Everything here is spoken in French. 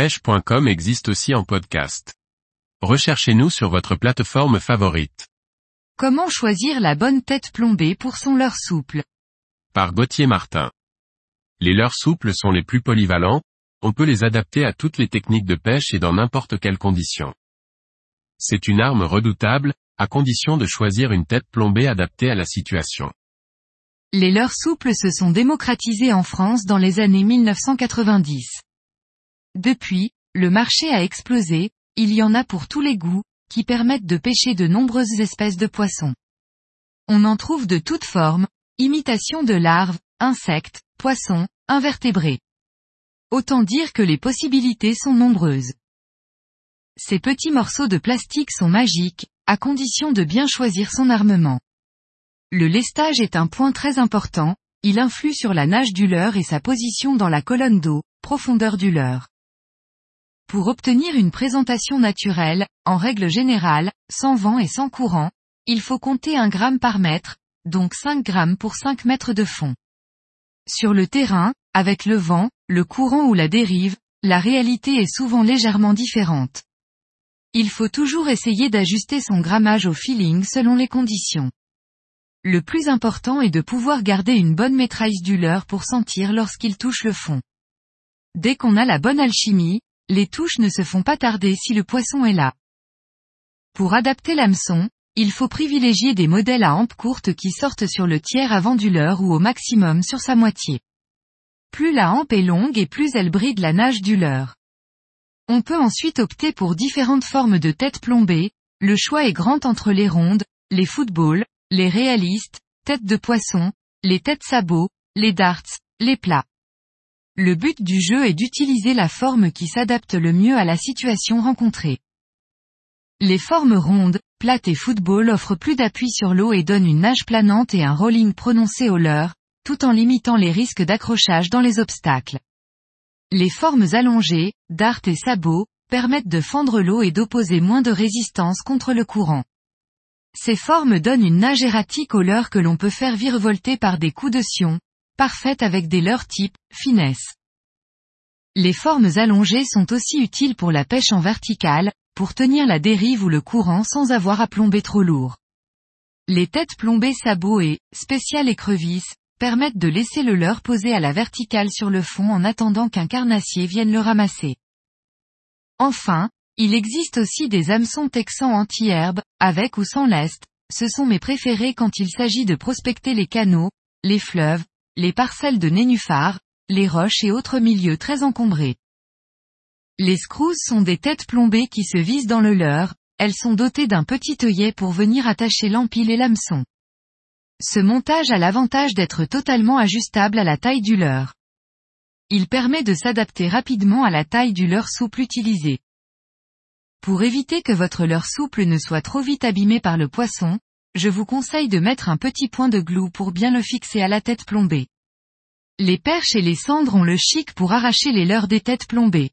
pêche.com existe aussi en podcast. Recherchez-nous sur votre plateforme favorite. Comment choisir la bonne tête plombée pour son leurre souple? Par Gauthier Martin. Les leurres souples sont les plus polyvalents, on peut les adapter à toutes les techniques de pêche et dans n'importe quelle condition. C'est une arme redoutable, à condition de choisir une tête plombée adaptée à la situation. Les leurres souples se sont démocratisés en France dans les années 1990. Depuis, le marché a explosé, il y en a pour tous les goûts, qui permettent de pêcher de nombreuses espèces de poissons. On en trouve de toutes formes, imitation de larves, insectes, poissons, invertébrés. Autant dire que les possibilités sont nombreuses. Ces petits morceaux de plastique sont magiques, à condition de bien choisir son armement. Le lestage est un point très important, il influe sur la nage du leurre et sa position dans la colonne d'eau, profondeur du leurre. Pour obtenir une présentation naturelle, en règle générale, sans vent et sans courant, il faut compter 1 gramme par mètre, donc 5 grammes pour 5 mètres de fond. Sur le terrain, avec le vent, le courant ou la dérive, la réalité est souvent légèrement différente. Il faut toujours essayer d'ajuster son grammage au feeling selon les conditions. Le plus important est de pouvoir garder une bonne maîtrise du leurre pour sentir lorsqu'il touche le fond. Dès qu'on a la bonne alchimie, les touches ne se font pas tarder si le poisson est là. Pour adapter l'hameçon, il faut privilégier des modèles à hampe courte qui sortent sur le tiers avant du leurre ou au maximum sur sa moitié. Plus la hampe est longue et plus elle bride la nage du leurre. On peut ensuite opter pour différentes formes de têtes plombées, le choix est grand entre les rondes, les footballs, les réalistes, têtes de poisson, les têtes sabots, les darts, les plats. Le but du jeu est d'utiliser la forme qui s'adapte le mieux à la situation rencontrée. Les formes rondes, plates et football offrent plus d'appui sur l'eau et donnent une nage planante et un rolling prononcé au leurre, tout en limitant les risques d'accrochage dans les obstacles. Les formes allongées, dart et sabot, permettent de fendre l'eau et d'opposer moins de résistance contre le courant. Ces formes donnent une nage erratique au leurre que l'on peut faire virevolter par des coups de sion, parfaite avec des leurres type, finesse. Les formes allongées sont aussi utiles pour la pêche en verticale, pour tenir la dérive ou le courant sans avoir à plomber trop lourd. Les têtes plombées sabots et, spéciales écrevisses, permettent de laisser le leurre posé à la verticale sur le fond en attendant qu'un carnassier vienne le ramasser. Enfin, il existe aussi des hameçons texans anti-herbe, avec ou sans lest, ce sont mes préférés quand il s'agit de prospecter les canaux, les fleuves, les parcelles de nénuphars, les roches et autres milieux très encombrés. Les screws sont des têtes plombées qui se visent dans le leurre, elles sont dotées d'un petit œillet pour venir attacher l'empile et l'hameçon. Ce montage a l'avantage d'être totalement ajustable à la taille du leurre. Il permet de s'adapter rapidement à la taille du leurre souple utilisé. Pour éviter que votre leurre souple ne soit trop vite abîmé par le poisson, je vous conseille de mettre un petit point de glue pour bien le fixer à la tête plombée. Les perches et les cendres ont le chic pour arracher les leurres des têtes plombées.